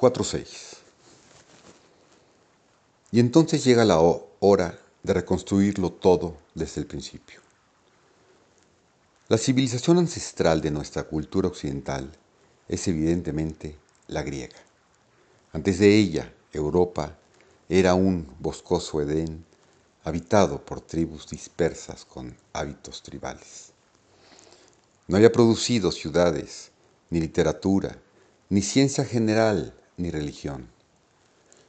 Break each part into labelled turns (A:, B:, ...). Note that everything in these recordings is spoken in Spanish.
A: 4.6. Y entonces llega la hora de reconstruirlo todo desde el principio. La civilización ancestral de nuestra cultura occidental es evidentemente la griega. Antes de ella, Europa era un boscoso Edén habitado por tribus dispersas con hábitos tribales. No había producido ciudades, ni literatura, ni ciencia general, ni religión.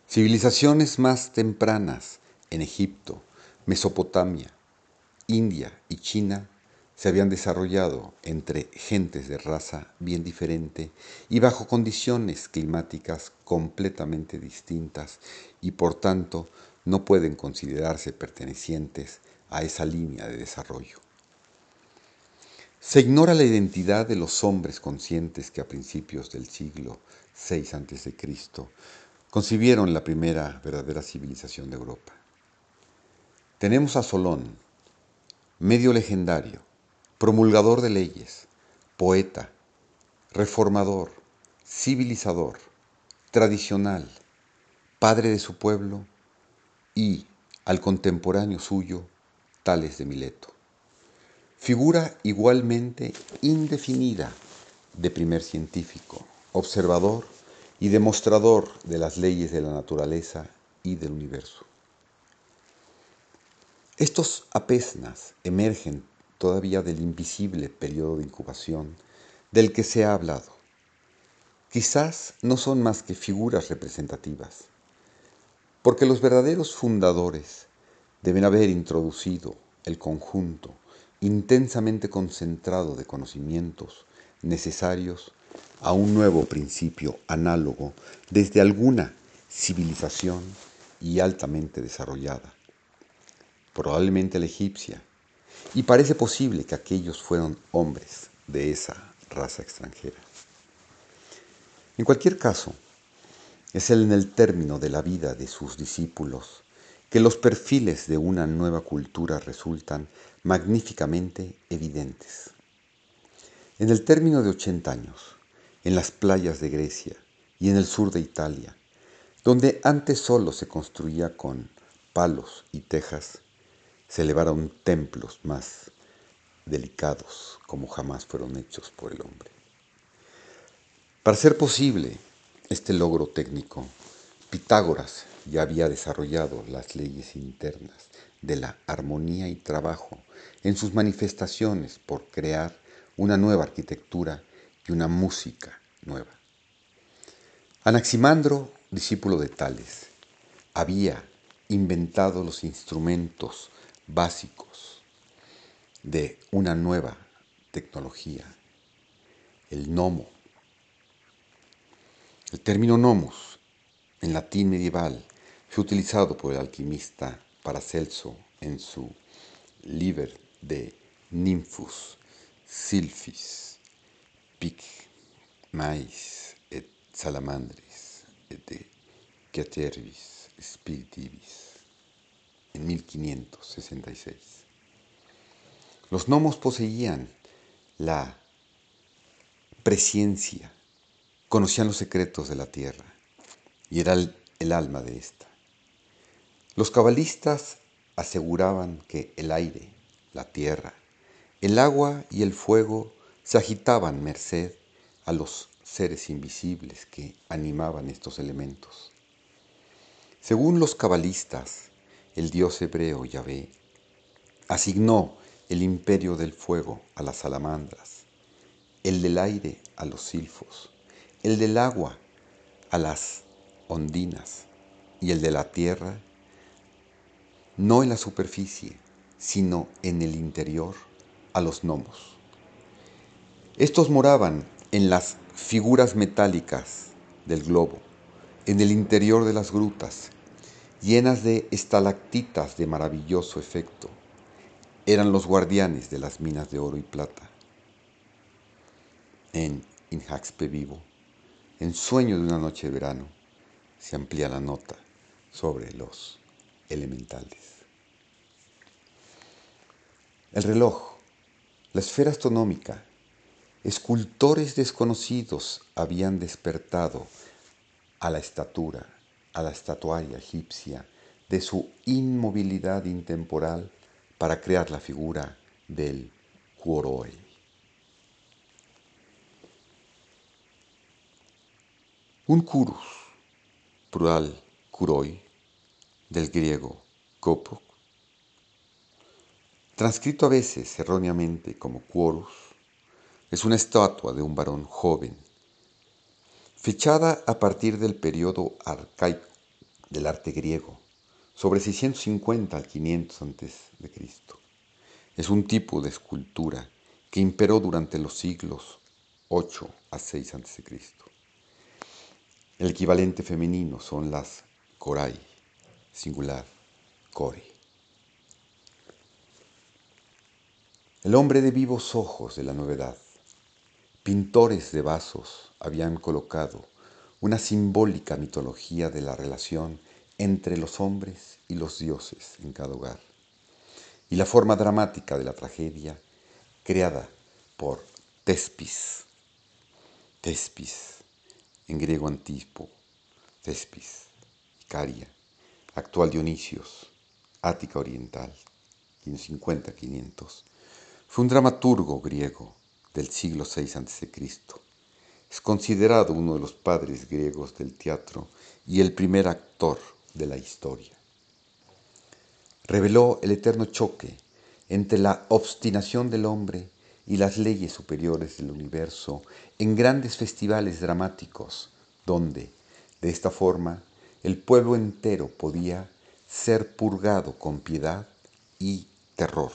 A: Civilizaciones más tempranas en Egipto, Mesopotamia, India y China se habían desarrollado entre gentes de raza bien diferente y bajo condiciones climáticas completamente distintas y por tanto no pueden considerarse pertenecientes a esa línea de desarrollo. Se ignora la identidad de los hombres conscientes que a principios del siglo VI a.C. concibieron la primera verdadera civilización de Europa. Tenemos a Solón, medio legendario, promulgador de leyes, poeta, reformador, civilizador, tradicional, padre de su pueblo y al contemporáneo suyo, Tales de Mileto. Figura igualmente indefinida de primer científico, observador y demostrador de las leyes de la naturaleza y del universo. Estos apesnas emergen todavía del invisible periodo de incubación del que se ha hablado. Quizás no son más que figuras representativas, porque los verdaderos fundadores deben haber introducido el conjunto intensamente concentrado de conocimientos necesarios a un nuevo principio análogo desde alguna civilización y altamente desarrollada, probablemente la egipcia, y parece posible que aquellos fueron hombres de esa raza extranjera. En cualquier caso, es en el término de la vida de sus discípulos que los perfiles de una nueva cultura resultan magníficamente evidentes. En el término de 80 años, en las playas de Grecia y en el sur de Italia, donde antes solo se construía con palos y tejas, se elevaron templos más delicados como jamás fueron hechos por el hombre. Para ser posible este logro técnico, Pitágoras ya había desarrollado las leyes internas de la armonía y trabajo en sus manifestaciones por crear una nueva arquitectura y una música nueva. Anaximandro, discípulo de Tales, había inventado los instrumentos básicos de una nueva tecnología, el gnomo. El término nomos en latín medieval fue utilizado por el alquimista Paracelso en su Liber de Nymphus Sylphis Pic Mais et Salamandris et de Catervis Spiritivis en 1566. Los gnomos poseían la presciencia, conocían los secretos de la tierra y era el, el alma de ésta. Los cabalistas aseguraban que el aire, la tierra, el agua y el fuego se agitaban merced a los seres invisibles que animaban estos elementos. Según los cabalistas, el dios hebreo Yahvé, asignó el imperio del fuego a las salamandras, el del aire a los silfos, el del agua a las ondinas y el de la tierra, no en la superficie, sino en el interior, a los gnomos. Estos moraban en las figuras metálicas del globo, en el interior de las grutas, llenas de estalactitas de maravilloso efecto. Eran los guardianes de las minas de oro y plata. En Inhaxpe Vivo, en Sueño de una noche de verano, se amplía la nota sobre los elementales. El reloj, la esfera astronómica, escultores desconocidos habían despertado a la estatura, a la estatuaria egipcia, de su inmovilidad intemporal para crear la figura del Kuoroi. Un kurus, plural kuroi, del griego kopok, transcrito a veces erróneamente como quorus, es una estatua de un varón joven fechada a partir del periodo arcaico del arte griego, sobre 650 al 500 a.C. Es un tipo de escultura que imperó durante los siglos 8 a 6 a.C. El equivalente femenino son las korai, singular, kori. El hombre de vivos ojos de la novedad. Pintores de vasos habían colocado una simbólica mitología de la relación entre los hombres y los dioses en cada hogar, y la forma dramática de la tragedia creada por Tespis, Tespis, en griego antiguo, Tespis, Icaria, actual Dionisios, Ática Oriental, 550-500, fue un dramaturgo griego del siglo VI a.C. Es considerado uno de los padres griegos del teatro y el primer actor de la historia. Reveló el eterno choque entre la obstinación del hombre y las leyes superiores del universo en grandes festivales dramáticos, donde, de esta forma, el pueblo entero podía ser purgado con piedad y terror.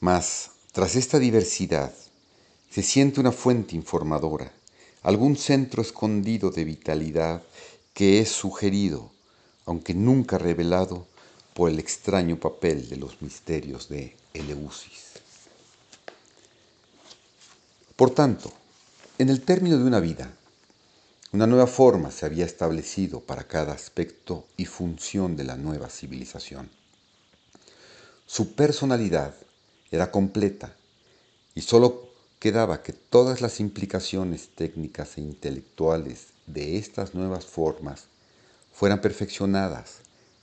A: Mas tras esta diversidad, se siente una fuente informadora, algún centro escondido de vitalidad que es sugerido, aunque nunca revelado, por el extraño papel de los misterios de Eleusis. Por tanto, en el término de una vida, una nueva forma se había establecido para cada aspecto y función de la nueva civilización. Su personalidad era completa y sólo quedaba que todas las implicaciones técnicas e intelectuales de estas nuevas formas fueran perfeccionadas,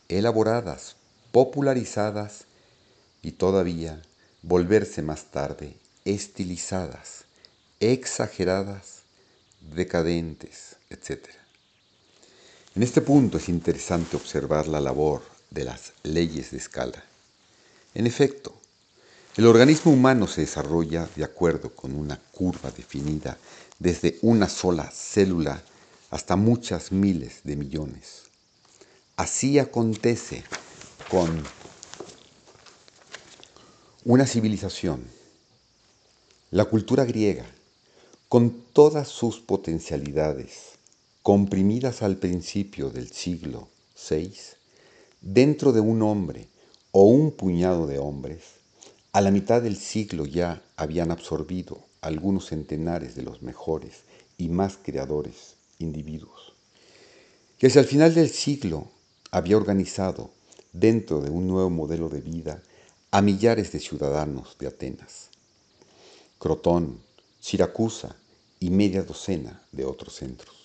A: elaboradas, popularizadas y todavía volverse más tarde estilizadas, exageradas, decadentes, etc. En este punto es interesante observar la labor de las leyes de escala. En efecto, el organismo humano se desarrolla de acuerdo con una curva definida desde una sola célula hasta muchas miles de millones. Así acontece con una civilización, la cultura griega, con todas sus potencialidades, comprimidas al principio del siglo VI, dentro de un hombre o un puñado de hombres, a la mitad del siglo ya habían absorbido algunos centenares de los mejores y más creadores individuos, que hacia el final del siglo había organizado dentro de un nuevo modelo de vida a millares de ciudadanos de Atenas, Crotón, Siracusa y media docena de otros centros.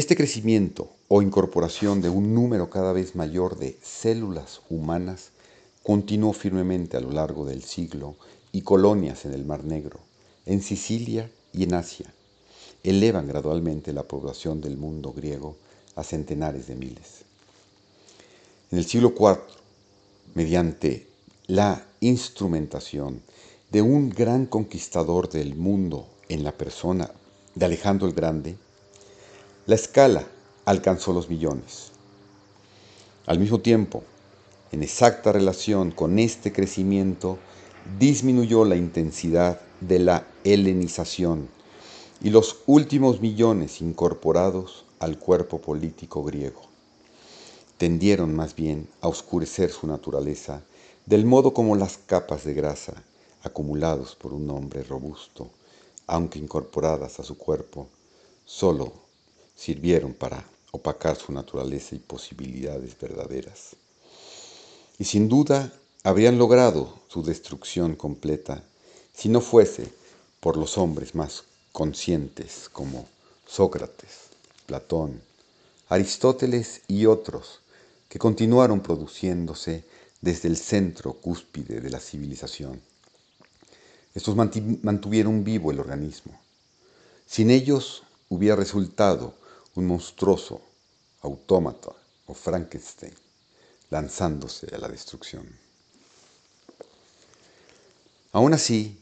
A: Este crecimiento o incorporación de un número cada vez mayor de células humanas continuó firmemente a lo largo del siglo y colonias en el Mar Negro, en Sicilia y en Asia elevan gradualmente la población del mundo griego a centenares de miles. En el siglo IV, mediante la instrumentación de un gran conquistador del mundo en la persona de Alejandro el Grande, la escala alcanzó los millones. Al mismo tiempo, en exacta relación con este crecimiento, disminuyó la intensidad de la helenización y los últimos millones incorporados al cuerpo político griego tendieron más bien a oscurecer su naturaleza del modo como las capas de grasa acumulados por un hombre robusto, aunque incorporadas a su cuerpo, solo sirvieron para opacar su naturaleza y posibilidades verdaderas y sin duda habrían logrado su destrucción completa si no fuese por los hombres más conscientes como Sócrates, Platón, Aristóteles y otros que continuaron produciéndose desde el centro cúspide de la civilización. Estos mantuvieron vivo el organismo. Sin ellos hubiera resultado un monstruoso autómata o Frankenstein lanzándose a la destrucción. Aún así,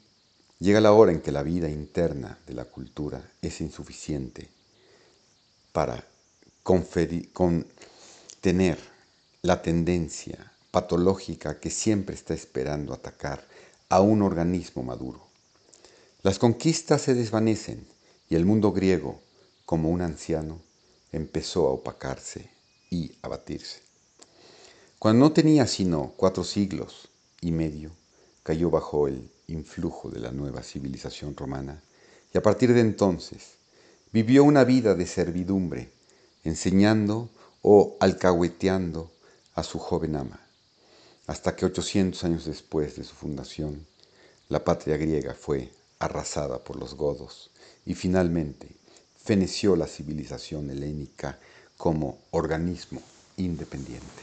A: llega la hora en que la vida interna de la cultura es insuficiente para contener la tendencia patológica que siempre está esperando atacar a un organismo maduro. Las conquistas se desvanecen y el mundo griego, como un anciano, empezó a opacarse y a batirse. Cuando no tenía sino cuatro siglos y medio, cayó bajo el influjo de la nueva civilización romana y a partir de entonces vivió una vida de servidumbre, enseñando o alcahueteando a su joven ama, hasta que 800 años después de su fundación, la patria griega fue arrasada por los godos y finalmente feneció la civilización helénica como organismo independiente.